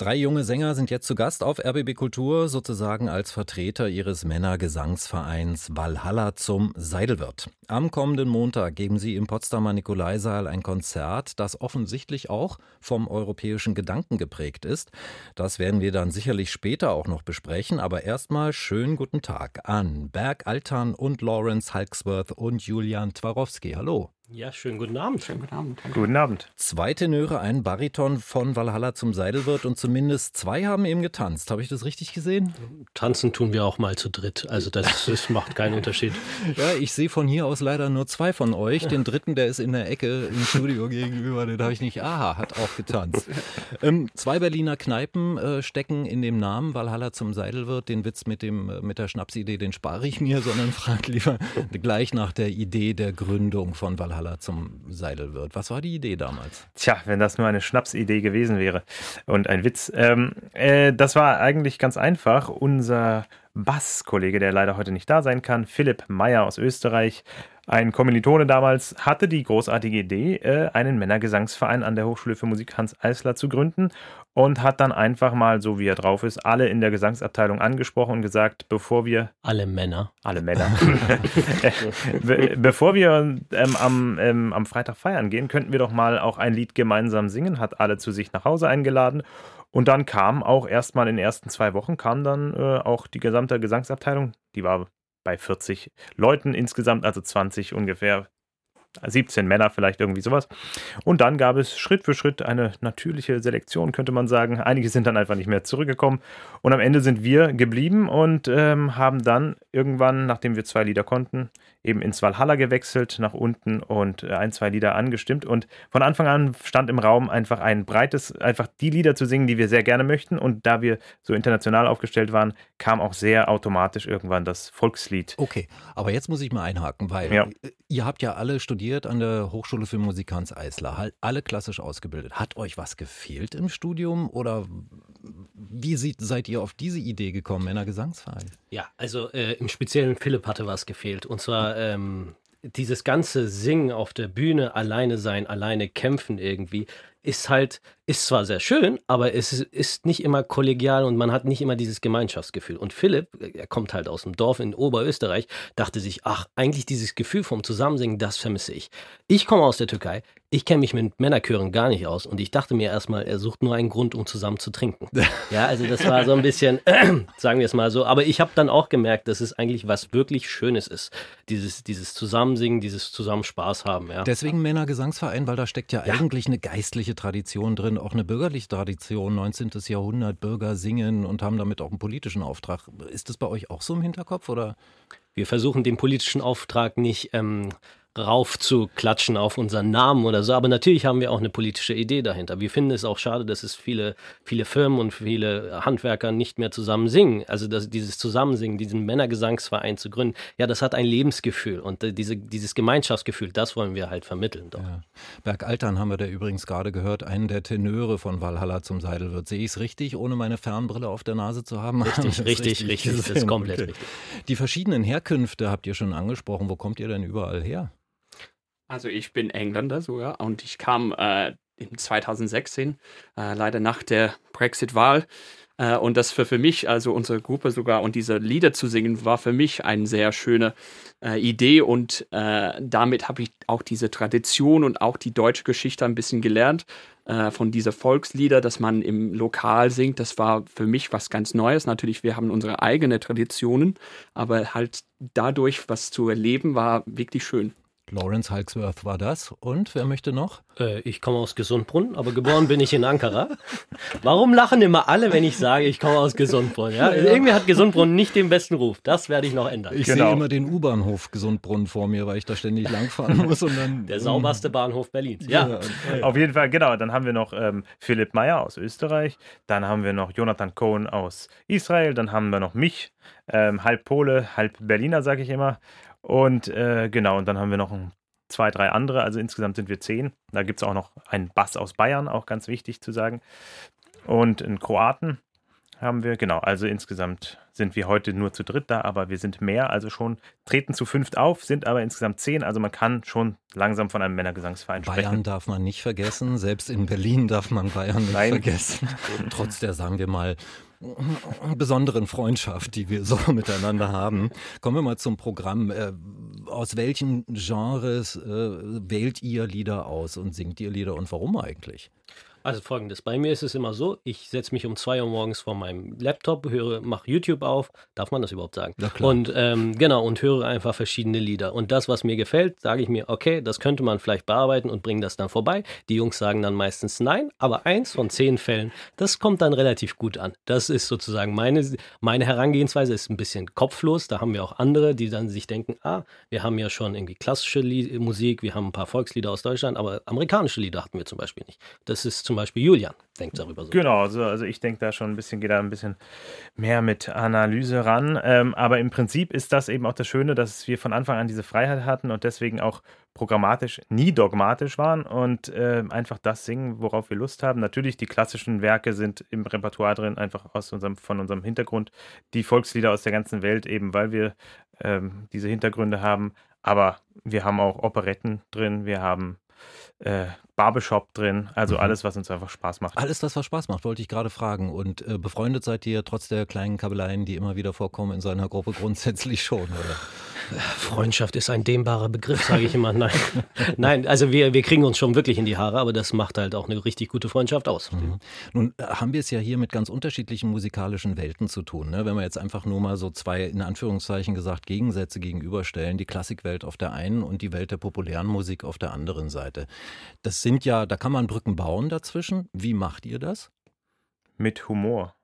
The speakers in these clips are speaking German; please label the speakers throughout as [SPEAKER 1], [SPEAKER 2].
[SPEAKER 1] Drei junge Sänger sind jetzt zu Gast auf RBB Kultur, sozusagen als Vertreter ihres Männergesangsvereins Valhalla zum Seidelwirt. Am kommenden Montag geben sie im Potsdamer Nikolaisaal ein Konzert, das offensichtlich auch vom europäischen Gedanken geprägt ist. Das werden wir dann sicherlich später auch noch besprechen, aber erstmal schönen guten Tag an Berg Altan und Lawrence Halksworth und Julian Twarowski. Hallo.
[SPEAKER 2] Ja, schönen guten Abend.
[SPEAKER 3] Schönen guten Abend.
[SPEAKER 1] Guten Abend. Zwei Tenöre, ein Bariton von Valhalla zum Seidelwirt und zumindest zwei haben eben getanzt. Habe ich das richtig gesehen?
[SPEAKER 2] Tanzen tun wir auch mal zu dritt. Also das, das macht keinen Unterschied.
[SPEAKER 1] Ja, ich sehe von hier aus leider nur zwei von euch. Den dritten, der ist in der Ecke im Studio gegenüber, den habe ich nicht. Aha, hat auch getanzt. Ähm, zwei Berliner Kneipen äh, stecken in dem Namen Valhalla zum Seidelwirt. Den Witz mit, dem, äh, mit der Schnapsidee, den spare ich mir, sondern frage lieber gleich nach der Idee der Gründung von Valhalla Valhalla zum Seidelwirt. Was war die Idee damals?
[SPEAKER 4] Tja, wenn das nur eine Schnapsidee gewesen wäre und ein Witz. Ähm, äh, das war eigentlich ganz einfach. Unser Basskollege, der leider heute nicht da sein kann, Philipp Meyer aus Österreich, ein Kommilitone damals, hatte die großartige Idee, äh, einen Männergesangsverein an der Hochschule für Musik Hans Eisler zu gründen und hat dann einfach mal, so wie er drauf ist, alle in der Gesangsabteilung angesprochen und gesagt, bevor wir.
[SPEAKER 2] Alle Männer.
[SPEAKER 4] Alle Männer. bevor wir ähm, am, ähm, am Freitag feiern gehen, könnten wir doch mal auch ein Lied gemeinsam singen, hat alle zu sich nach Hause eingeladen. Und dann kam auch erstmal in den ersten zwei Wochen kam dann äh, auch die gesamte Gesangsabteilung, die war bei 40 Leuten insgesamt, also 20 ungefähr 17 Männer vielleicht irgendwie sowas. Und dann gab es Schritt für Schritt eine natürliche Selektion, könnte man sagen. Einige sind dann einfach nicht mehr zurückgekommen. Und am Ende sind wir geblieben und ähm, haben dann irgendwann, nachdem wir zwei Lieder konnten, eben ins Valhalla gewechselt, nach unten und äh, ein, zwei Lieder angestimmt. Und von Anfang an stand im Raum einfach ein breites, einfach die Lieder zu singen, die wir sehr gerne möchten. Und da wir so international aufgestellt waren, kam auch sehr automatisch irgendwann das Volkslied.
[SPEAKER 1] Okay, aber jetzt muss ich mal einhaken, weil ja. ihr habt ja alle studiert studiert an der Hochschule für Musik Hans Eisler, alle klassisch ausgebildet. Hat euch was gefehlt im Studium oder wie seid ihr auf diese Idee gekommen, Männergesangsverein?
[SPEAKER 2] Ja, also äh, im Speziellen Philipp hatte was gefehlt. Und zwar ähm, dieses ganze Singen auf der Bühne, alleine sein, alleine kämpfen irgendwie, ist halt, ist zwar sehr schön, aber es ist nicht immer kollegial und man hat nicht immer dieses Gemeinschaftsgefühl. Und Philipp, er kommt halt aus dem Dorf in Oberösterreich, dachte sich, ach, eigentlich dieses Gefühl vom Zusammensingen, das vermisse ich. Ich komme aus der Türkei, ich kenne mich mit Männerchören gar nicht aus und ich dachte mir erstmal, er sucht nur einen Grund, um zusammen zu trinken. Ja, also das war so ein bisschen, äh, sagen wir es mal so. Aber ich habe dann auch gemerkt, dass es eigentlich was wirklich Schönes ist. Dieses, dieses Zusammensingen, dieses Zusammenspaß haben. Ja.
[SPEAKER 1] Deswegen Männergesangsverein, weil da steckt ja, ja, eigentlich eine geistliche Tradition drin, auch eine bürgerliche Tradition. 19. Jahrhundert, Bürger singen und haben damit auch einen politischen Auftrag. Ist das bei euch auch so im Hinterkopf oder?
[SPEAKER 2] Wir versuchen den politischen Auftrag nicht ähm, raufzuklatschen auf unseren Namen oder so. Aber natürlich haben wir auch eine politische Idee dahinter. Wir finden es auch schade, dass es viele, viele Firmen und viele Handwerker nicht mehr zusammen singen. Also das, dieses Zusammensingen, diesen Männergesangsverein zu gründen, ja, das hat ein Lebensgefühl und äh, diese, dieses Gemeinschaftsgefühl, das wollen wir halt vermitteln. Doch. Ja.
[SPEAKER 1] Bergaltern haben wir da übrigens gerade gehört, einen der Tenöre von Valhalla zum Seidelwirt. Sehe ich es richtig, ohne meine Fernbrille auf der Nase zu haben?
[SPEAKER 2] Richtig, richtig, richtig. richtig. Das ist komplett okay. richtig.
[SPEAKER 1] Die verschiedenen Herkünfte habt ihr schon angesprochen. Wo kommt ihr denn überall her?
[SPEAKER 3] Also ich bin Engländer sogar und ich kam äh, in 2016, äh, leider nach der Brexit-Wahl. Äh, und das für, für mich, also unsere Gruppe sogar und diese Lieder zu singen, war für mich eine sehr schöne äh, Idee. Und äh, damit habe ich auch diese Tradition und auch die deutsche Geschichte ein bisschen gelernt äh, von dieser Volkslieder, dass man im Lokal singt. Das war für mich was ganz Neues. Natürlich, wir haben unsere eigenen Traditionen, aber halt dadurch was zu erleben, war wirklich schön.
[SPEAKER 1] Lawrence Halksworth war das. Und wer möchte noch?
[SPEAKER 2] Äh, ich komme aus Gesundbrunn, aber geboren bin ich in Ankara. Warum lachen immer alle, wenn ich sage, ich komme aus Gesundbrunn? Ja? ja. Irgendwie hat Gesundbrunn nicht den besten Ruf. Das werde ich noch ändern.
[SPEAKER 1] Ich genau. sehe immer den U-Bahnhof Gesundbrunn vor mir, weil ich da ständig langfahren muss. Und dann,
[SPEAKER 2] Der sauberste Bahnhof Berlins. Ja.
[SPEAKER 4] ja. Auf jeden Fall, genau. Dann haben wir noch ähm, Philipp Meyer aus Österreich. Dann haben wir noch Jonathan Cohen aus Israel. Dann haben wir noch mich, ähm, halb Pole, halb Berliner, sage ich immer. Und äh, genau, und dann haben wir noch ein, zwei, drei andere. Also insgesamt sind wir zehn. Da gibt es auch noch einen Bass aus Bayern, auch ganz wichtig zu sagen. Und einen Kroaten. haben wir, genau. Also insgesamt sind wir heute nur zu dritt da, aber wir sind mehr, also schon treten zu fünft auf, sind aber insgesamt zehn. Also man kann schon langsam von einem Männergesangsverein
[SPEAKER 1] Bayern
[SPEAKER 4] sprechen.
[SPEAKER 1] darf man nicht vergessen, selbst in Berlin darf man Bayern nicht
[SPEAKER 4] Nein.
[SPEAKER 1] vergessen. Trotz der, sagen wir mal, besonderen Freundschaft, die wir so miteinander haben. Kommen wir mal zum Programm. Äh, Aus welchen Genres äh, wählt ihr Lieder aus und singt ihr Lieder und warum eigentlich?
[SPEAKER 2] Also folgendes, bei mir ist es immer so, ich setze mich um 2 Uhr morgens vor meinem Laptop, höre, mache YouTube auf, darf man das überhaupt sagen?
[SPEAKER 1] Ja, klar.
[SPEAKER 2] Und ähm, genau, und höre einfach verschiedene Lieder. Und das, was mir gefällt, sage ich mir, okay, das könnte man vielleicht bearbeiten und bringen das dann vorbei. Die Jungs sagen dann meistens nein, aber eins von zehn Fällen, das kommt dann relativ gut an. Das ist sozusagen meine, meine Herangehensweise, ist ein bisschen kopflos. Da haben wir auch andere, die dann sich denken, ah, wir haben ja schon irgendwie klassische Musik, wir haben ein paar Volkslieder aus Deutschland, aber amerikanische Lieder hatten wir zum Beispiel nicht. Das ist zum Beispiel Julian, denkt darüber so.
[SPEAKER 4] Genau, also, also ich denke da schon ein bisschen, geht da ein bisschen mehr mit Analyse ran. Ähm, aber im Prinzip ist das eben auch das Schöne, dass wir von Anfang an diese Freiheit hatten und deswegen auch programmatisch nie dogmatisch waren und äh, einfach das singen, worauf wir Lust haben. Natürlich, die klassischen Werke sind im Repertoire drin, einfach aus unserem, von unserem Hintergrund. Die Volkslieder aus der ganzen Welt, eben weil wir ähm, diese Hintergründe haben. Aber wir haben auch Operetten drin, wir haben äh, Barbershop drin, also
[SPEAKER 1] Mhm.
[SPEAKER 4] alles, was uns einfach Spaß macht.
[SPEAKER 1] Alles das, was Spaß macht, wollte ich gerade fragen. Und äh, befreundet seid ihr trotz der kleinen Kabeleien, die immer wieder vorkommen in seiner Gruppe, grundsätzlich schon, oder?
[SPEAKER 2] Freundschaft ist ein dehnbarer Begriff, sage ich immer. Nein, nein, also wir, wir kriegen uns schon wirklich in die Haare, aber das macht halt auch eine richtig gute Freundschaft aus.
[SPEAKER 1] Mhm. Nun äh, haben wir es ja hier mit ganz unterschiedlichen musikalischen Welten zu tun. Ne? Wenn wir jetzt einfach nur mal so zwei, in Anführungszeichen gesagt, Gegensätze gegenüberstellen, die Klassikwelt auf der einen und die Welt der populären Musik auf der anderen Seite. Das sind ja, da kann man Brücken bauen dazwischen. Wie macht ihr das?
[SPEAKER 4] mit Humor.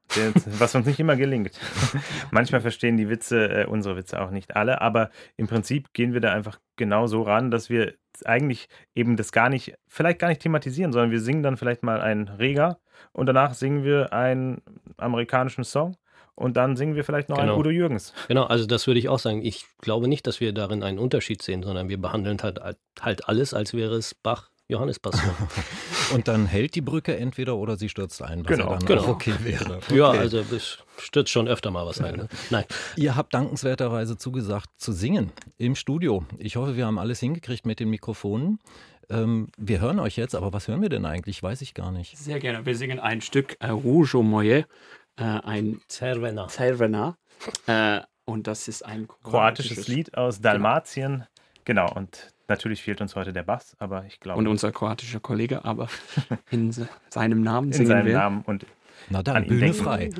[SPEAKER 4] Was uns nicht immer gelingt. Manchmal verstehen die Witze, äh, unsere Witze auch nicht alle, aber im Prinzip gehen wir da einfach genau so ran, dass wir eigentlich eben das gar nicht, vielleicht gar nicht thematisieren, sondern wir singen dann vielleicht mal einen Reger und danach singen wir einen amerikanischen Song und dann singen wir vielleicht noch
[SPEAKER 2] Genau.
[SPEAKER 4] einen Udo Jürgens.
[SPEAKER 2] Genau, also das würde ich auch sagen. Ich glaube nicht, dass wir darin einen Unterschied sehen, sondern wir behandeln halt, halt alles, als wäre es Bach, Johannes Passion.
[SPEAKER 1] Und dann hält die Brücke entweder oder sie stürzt ein, was
[SPEAKER 4] Genau,
[SPEAKER 1] ja dann
[SPEAKER 2] genau.
[SPEAKER 1] auch okay wäre.
[SPEAKER 2] Ja,
[SPEAKER 1] Okay.
[SPEAKER 2] also es stürzt schon öfter mal was ein. Ne? Nein,
[SPEAKER 1] Ihr habt dankenswerterweise zugesagt zu singen im Studio. Ich hoffe, wir haben alles hingekriegt mit den Mikrofonen. Ähm, wir hören euch jetzt, aber was hören wir denn eigentlich? Weiß ich gar nicht.
[SPEAKER 3] Sehr gerne. Wir singen ein Stück äh, Rouge au äh, ein
[SPEAKER 2] Cervena.
[SPEAKER 3] Cervena. Äh, und das ist ein
[SPEAKER 4] Kroatisches Lied aus Dalmatien. Genau, und natürlich fehlt uns heute der Bass, aber ich glaube
[SPEAKER 3] Und unser kroatischer Kollege, aber in se- seinem Namen
[SPEAKER 4] in
[SPEAKER 3] singen
[SPEAKER 4] seinem
[SPEAKER 3] wir.
[SPEAKER 4] Namen und
[SPEAKER 1] Na
[SPEAKER 4] An
[SPEAKER 1] dann,
[SPEAKER 4] ihn
[SPEAKER 1] Bühne
[SPEAKER 4] denken.
[SPEAKER 1] frei.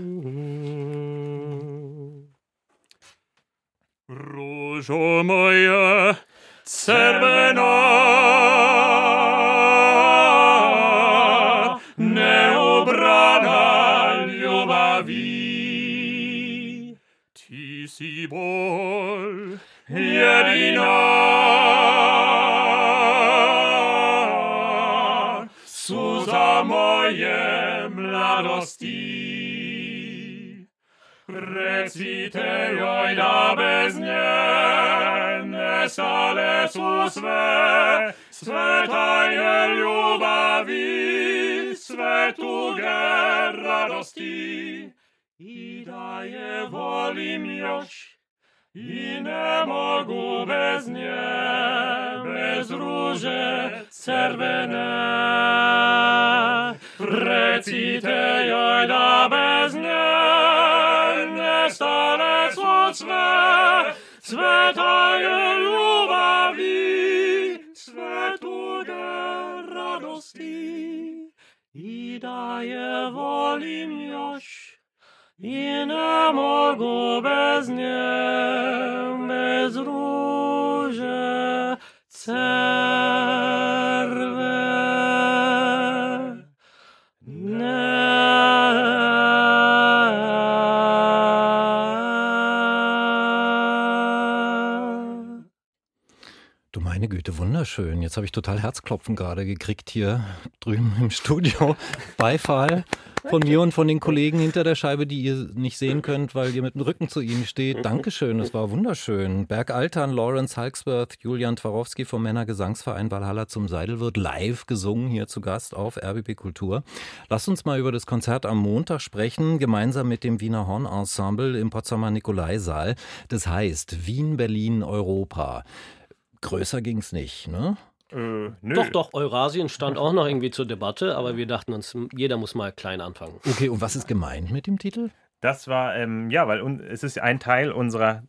[SPEAKER 3] Rouge au moyen, cervena, neobrana ljubavi, ti si bol jedina, moje mladosti. Recite joj da bez nje nestale su sve, sveta je ljubavi, sve tuge radosti. I da je volim još, I nie могу bez nie, bez róże czerwone. Recite joj da bez nie, nie stale co swe, sweta radosti. I daje wolimność. Je na mogu bez nje, bez ruže,
[SPEAKER 1] cel. Güte, wunderschön. Jetzt habe ich total Herzklopfen gerade gekriegt hier drüben im Studio. Beifall von mir und von den Kollegen hinter der Scheibe, die ihr nicht sehen könnt, weil ihr mit dem Rücken zu ihnen steht. Dankeschön, es war wunderschön. Berg Altern, Lawrence Halksworth, Julian Twarowski vom Männergesangsverein Valhalla zum Seidel wird live gesungen hier zu Gast auf RBB Kultur. Lasst uns mal über das Konzert am Montag sprechen, gemeinsam mit dem Wiener Hornensemble im Potsdamer Nikolaisaal. Das heißt Wien, Berlin, Europa. Größer ging es nicht, ne?
[SPEAKER 2] Äh, doch, doch, Eurasien stand auch noch irgendwie zur Debatte, aber wir dachten uns, jeder muss mal klein anfangen.
[SPEAKER 1] Okay, und was ist gemeint mit dem Titel?
[SPEAKER 4] Das war, ähm, ja, weil es ist ein Teil unserer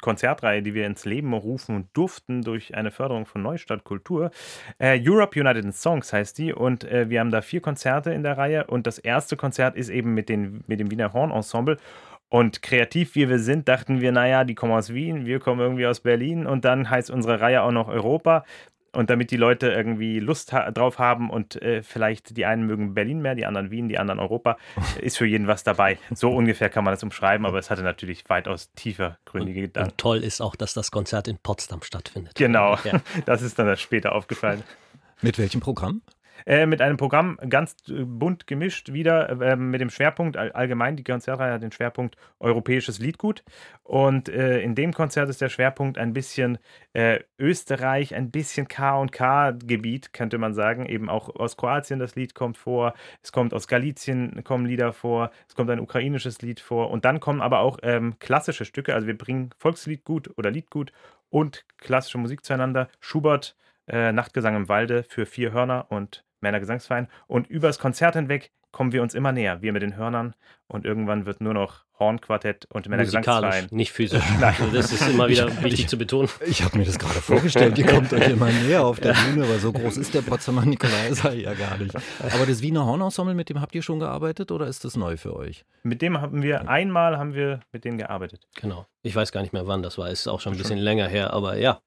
[SPEAKER 4] Konzertreihe, die wir ins Leben rufen durften durch eine Förderung von Neustadt Kultur. Äh, Europe United in Songs heißt die und äh, wir haben da vier Konzerte in der Reihe und das erste Konzert ist eben mit, den, mit dem Wiener Horn Ensemble und kreativ wie wir sind, dachten wir, naja, die kommen aus Wien, wir kommen irgendwie aus Berlin und dann heißt unsere Reihe auch noch Europa. Und damit die Leute irgendwie Lust ha drauf haben und äh, vielleicht die einen mögen Berlin mehr, die anderen Wien, die anderen Europa, ist für jeden was dabei. So ungefähr kann man das umschreiben, aber es hatte natürlich weitaus tiefer gründige Gedanken. Und
[SPEAKER 2] toll ist auch, dass das Konzert in Potsdam stattfindet.
[SPEAKER 4] Genau, ja. das ist dann später aufgefallen.
[SPEAKER 1] Mit welchem Programm?
[SPEAKER 4] Äh, mit einem Programm ganz äh, bunt gemischt wieder äh, mit dem Schwerpunkt allgemein die Konzertreihe hat den Schwerpunkt europäisches Liedgut. Und äh, in dem Konzert ist der Schwerpunkt ein bisschen äh, Österreich, ein bisschen K und K Gebiet könnte man sagen, eben auch aus Kroatien das Lied kommt vor, es kommt aus Galizien kommen Lieder vor, es kommt ein ukrainisches Lied vor. Und dann kommen aber auch ähm, klassische Stücke, also wir bringen Volksliedgut oder Liedgut und klassische Musik zueinander. Schubert äh, Nachtgesang im Walde für vier Hörner und Männergesangsverein. Und übers Konzert hinweg kommen wir uns immer näher, wir mit den Hörnern. Und irgendwann wird nur noch Hornquartett und Männergesangsverein.
[SPEAKER 2] Nicht physisch. Nein. Also das ist immer wieder ich, wichtig
[SPEAKER 1] ich,
[SPEAKER 2] zu betonen.
[SPEAKER 1] Ich habe mir das gerade vorgestellt, ihr kommt euch immer näher auf der Bühne, weil so groß ist der Potsdamer Nikolaiser ja gar nicht. Aber das Wiener Hornensemble, mit dem habt ihr schon gearbeitet oder ist das neu für euch?
[SPEAKER 4] Mit dem haben wir, einmal haben wir mit denen gearbeitet.
[SPEAKER 2] Genau. Ich weiß gar nicht mehr wann das war, ist auch schon ein bisschen länger her, aber ja,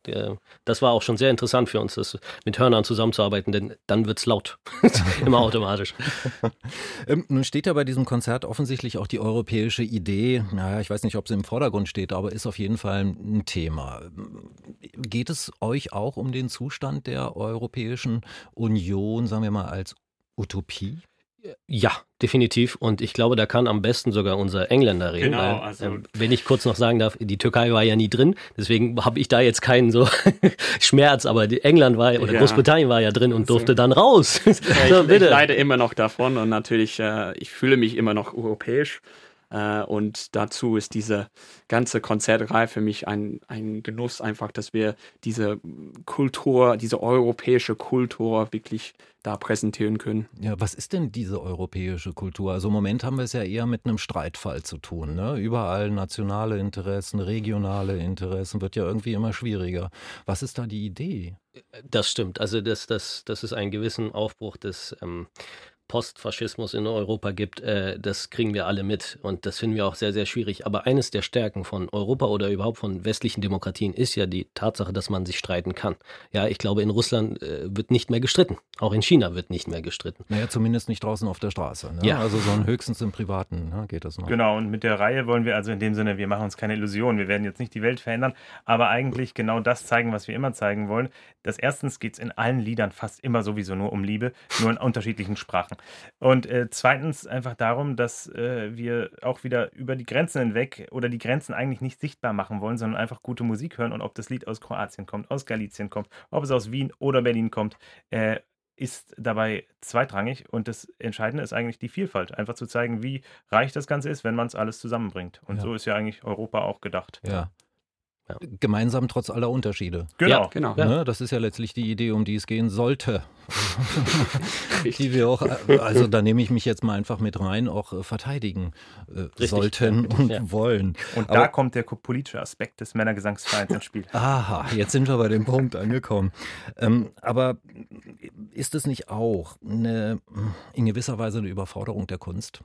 [SPEAKER 2] das war auch schon sehr interessant für uns, das mit Hörnern zusammenzuarbeiten, denn dann wird es laut. immer automatisch.
[SPEAKER 1] ähm, nun steht ja bei diesem Konzert offensichtlich auch die europäische Idee, naja, ich weiß nicht, ob sie im Vordergrund steht, aber ist auf jeden Fall ein Thema. Geht es euch auch um den Zustand der Europäischen Union, sagen wir mal, als Utopie?
[SPEAKER 2] Ja, definitiv. Und ich glaube, da kann am besten sogar unser Engländer reden. Genau, weil, also äh, wenn ich kurz noch sagen darf, die Türkei war ja nie drin, deswegen habe ich da jetzt keinen so Schmerz, aber England war oder ja. Großbritannien war ja drin und durfte dann raus.
[SPEAKER 3] Ja, ich, ich, leide immer noch davon und natürlich, äh, ich fühle mich immer noch europäisch. Äh, und dazu ist diese ganze Konzertreihe für mich ein, ein Genuss, einfach, dass wir diese Kultur, diese europäische Kultur wirklich da präsentieren können.
[SPEAKER 1] Ja, was ist denn diese europäische Kultur? Also im Moment haben wir es ja eher mit einem Streitfall zu tun. Ne? Überall nationale Interessen, regionale Interessen, wird ja irgendwie immer schwieriger. Was ist da die Idee?
[SPEAKER 2] Das stimmt. Also das, das, das ist ein gewissen Aufbruch des ähm, Postfaschismus in Europa gibt, äh, das kriegen wir alle mit und das finden wir auch sehr, sehr schwierig. Aber eines der Stärken von Europa oder überhaupt von westlichen Demokratien ist ja die Tatsache, dass man sich streiten kann. Ja, ich glaube, in Russland äh, wird nicht mehr gestritten. Auch in China wird nicht mehr gestritten.
[SPEAKER 1] Naja, zumindest nicht draußen auf der Straße. Ne? Ja. Also so höchstens im Privaten ne, geht das noch.
[SPEAKER 4] Genau, und mit der Reihe wollen wir also in dem Sinne, wir machen uns keine Illusionen. Wir werden jetzt nicht die Welt verändern, aber eigentlich genau das zeigen, was wir immer zeigen wollen. Das erstens geht es in allen Liedern fast immer sowieso nur um Liebe, nur in unterschiedlichen Sprachen. Und äh, zweitens einfach darum, dass äh, wir auch wieder über die Grenzen hinweg oder die Grenzen eigentlich nicht sichtbar machen wollen, sondern einfach gute Musik hören. Und ob das Lied aus Kroatien kommt, aus Galizien kommt, ob es aus Wien oder Berlin kommt, äh, ist dabei zweitrangig. Und das Entscheidende ist eigentlich die Vielfalt. Einfach zu zeigen, wie reich das Ganze ist, wenn man es alles zusammenbringt. Und ja. so ist ja eigentlich Europa auch gedacht.
[SPEAKER 1] Ja. Ja. Gemeinsam trotz aller Unterschiede.
[SPEAKER 4] Genau, ja, genau.
[SPEAKER 1] Ne? Das ist ja letztlich die Idee, um die es gehen sollte. die wir auch, also da nehme ich mich jetzt mal einfach mit rein, auch äh, verteidigen äh, sollten und ja. wollen.
[SPEAKER 4] Und Aber, da kommt der politische Aspekt des Männergesangsvereins ins Spiel.
[SPEAKER 1] Aha, jetzt sind wir bei dem Punkt angekommen. Ähm, aber ist es nicht auch eine, in gewisser Weise eine Überforderung der Kunst?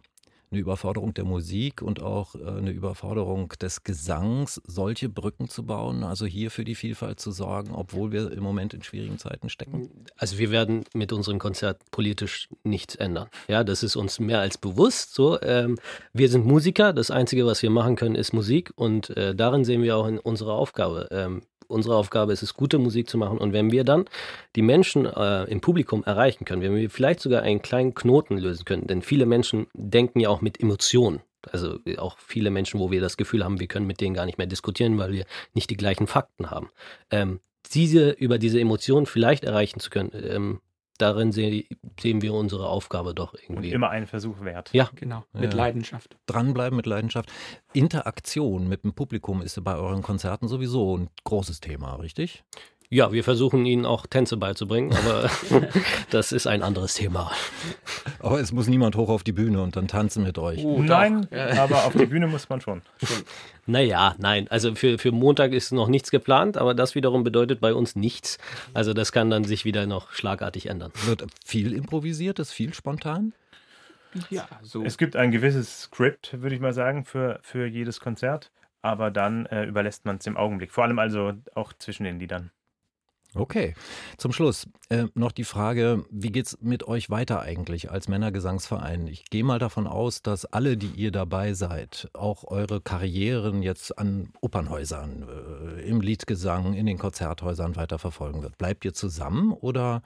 [SPEAKER 1] Eine Überforderung der Musik und auch äh, eine Überforderung des Gesangs, solche Brücken zu bauen, also hier für die Vielfalt zu sorgen, obwohl wir im Moment in schwierigen Zeiten stecken?
[SPEAKER 2] Also wir werden mit unserem Konzert politisch nichts ändern. Ja, das ist uns mehr als bewusst. So, ähm, wir sind Musiker. Das Einzige, was wir machen können, ist Musik und äh, darin sehen wir auch in unserer Aufgabe. Ähm, unsere Aufgabe ist es, gute Musik zu machen. Und wenn wir dann die Menschen äh, im Publikum erreichen können, wenn wir vielleicht sogar einen kleinen Knoten lösen können, denn viele Menschen denken ja auch mit Emotionen. Also auch viele Menschen, wo wir das Gefühl haben, wir können mit denen gar nicht mehr diskutieren, weil wir nicht die gleichen Fakten haben. Ähm, diese über diese Emotionen vielleicht erreichen zu können, ähm, darin seh, sehen wir unsere Aufgabe doch irgendwie.
[SPEAKER 4] Und immer einen Versuch wert.
[SPEAKER 3] Ja, genau. Mit ja. Leidenschaft.
[SPEAKER 1] Dranbleiben mit Leidenschaft. Interaktion mit dem Publikum ist bei euren Konzerten sowieso ein großes Thema, richtig?
[SPEAKER 2] Ja, wir versuchen ihnen auch Tänze beizubringen, aber das ist ein anderes Thema.
[SPEAKER 1] Aber es muss niemand hoch auf die Bühne und dann tanzen mit euch.
[SPEAKER 4] Uh, nein, aber auf die Bühne muss man schon.
[SPEAKER 2] Naja, nein. Also für, für Montag ist noch nichts geplant, aber das wiederum bedeutet bei uns nichts. Also das kann dann sich wieder noch schlagartig ändern.
[SPEAKER 1] Wird viel improvisiert, ist viel spontan?
[SPEAKER 4] Ja, so. Es gibt ein gewisses Skript, würde ich mal sagen, für, für jedes Konzert. Aber dann äh, überlässt man es im Augenblick. Vor allem also auch zwischen den Liedern.
[SPEAKER 1] Okay, zum Schluss äh, noch die Frage, wie geht es mit euch weiter eigentlich als Männergesangsverein? Ich gehe mal davon aus, dass alle, die ihr dabei seid, auch eure Karrieren jetzt an Opernhäusern, äh, im Liedgesang, in den Konzerthäusern weiter verfolgen wird. Bleibt ihr zusammen oder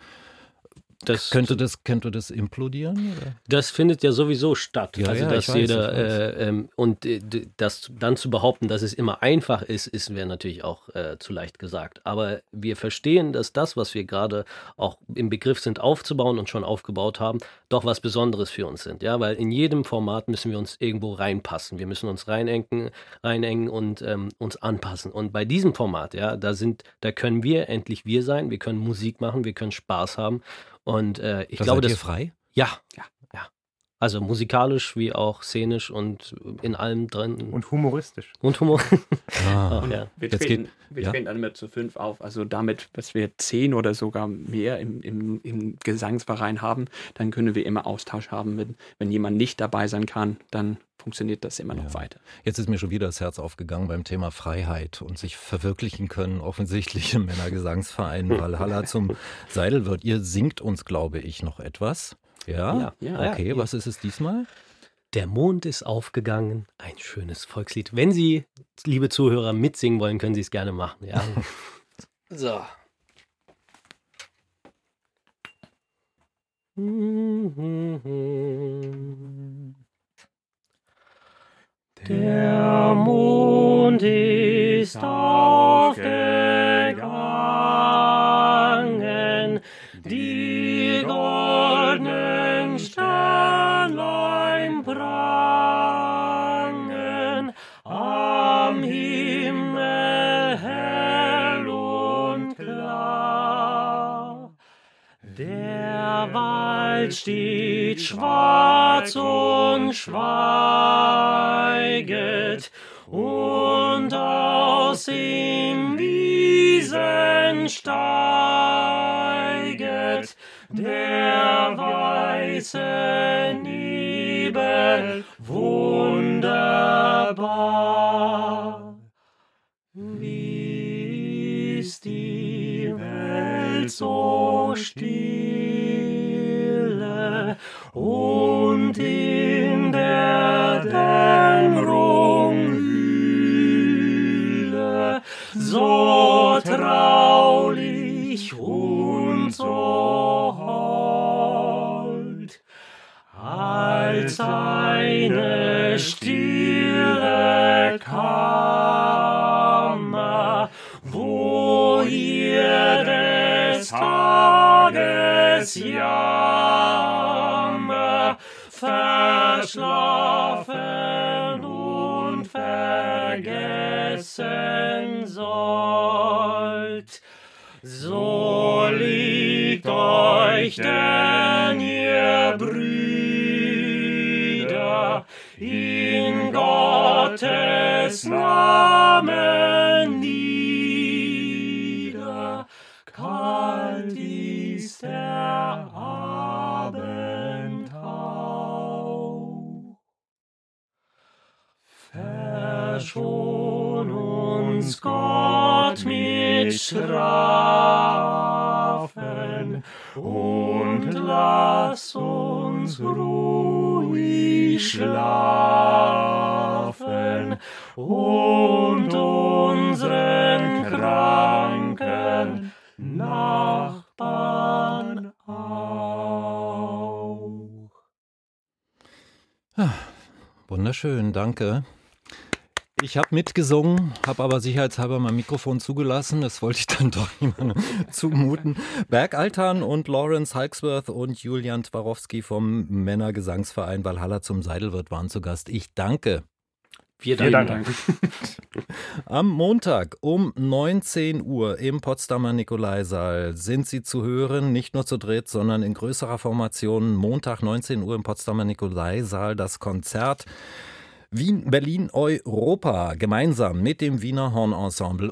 [SPEAKER 1] das könnte das könnte das implodieren? Oder?
[SPEAKER 2] Das findet ja sowieso statt. Ja, also ja, dass jeder äh, ähm, und äh, das dann zu behaupten, dass es immer einfach ist, ist wäre natürlich auch äh, zu leicht gesagt. Aber wir verstehen, dass das, was wir gerade auch im Begriff sind aufzubauen und schon aufgebaut haben, doch was Besonderes für uns sind. Ja, weil in jedem Format müssen wir uns irgendwo reinpassen. Wir müssen uns reinengen, reinengen und ähm, uns anpassen. Und bei diesem Format, ja, da sind, da können wir endlich wir sein. Wir können Musik machen, wir können Spaß haben und äh, ich
[SPEAKER 1] da
[SPEAKER 2] glaube,
[SPEAKER 1] seid das frei.
[SPEAKER 2] Ja, ja, ja. Also musikalisch wie auch szenisch und in allem drin.
[SPEAKER 4] Und humoristisch.
[SPEAKER 2] Und Humor.
[SPEAKER 3] Ah. und ja. Wir treten, geht, wir ja? treten dann immer zu fünf auf. Also damit, dass wir zehn oder sogar mehr im, im, im Gesangsverein haben, dann können wir immer Austausch haben. Wenn, wenn jemand nicht dabei sein kann, dann funktioniert das immer noch ja. weiter.
[SPEAKER 1] Jetzt ist mir schon wieder das Herz aufgegangen beim Thema Freiheit und sich verwirklichen können, offensichtlich im Männergesangsverein Valhalla zum Seidelwirt. Ihr singt uns, glaube ich, noch etwas. Ja, ja, ja okay. Ja. Was ist es diesmal?
[SPEAKER 2] Der Mond ist aufgegangen, ein schönes Volkslied. Wenn Sie, liebe Zuhörer, mitsingen wollen, können Sie es gerne machen. Ja. so. Der Mond ist aufgegangen, Wald steht schwarz und schweiget und aus dem Wiesen steiget der weiße Nebel wunderbar. Wie ist die Welt so stille als eine stille Kammer, wo ihr des Tages Jammer verschlafen und vergessen sollt. So liegt euch denn ihr Brüder Gottes Namen nieder. Kalt ist der Abendhauch. Verschon uns Gott mit Strafen und lass uns ruhig schlafen
[SPEAKER 1] Wunderschön, danke. Ich habe mitgesungen, habe aber sicherheitshalber mein Mikrofon zugelassen. Das wollte ich dann doch niemandem zumuten. Bergaltan und Lawrence Halksworth und Julian Twarowski vom Männergesangsverein Valhalla zum Seidelwirt waren zu Gast. Ich danke.
[SPEAKER 2] Wir danken.
[SPEAKER 1] Am Montag um 19 Uhr im Potsdamer Nikolaisaal sind Sie zu hören, nicht nur zu dritt, sondern in größerer Formation. Montag 19 Uhr im Potsdamer Nikolaisaal das Konzert Wien, Berlin, Europa gemeinsam mit dem Wiener Hornensemble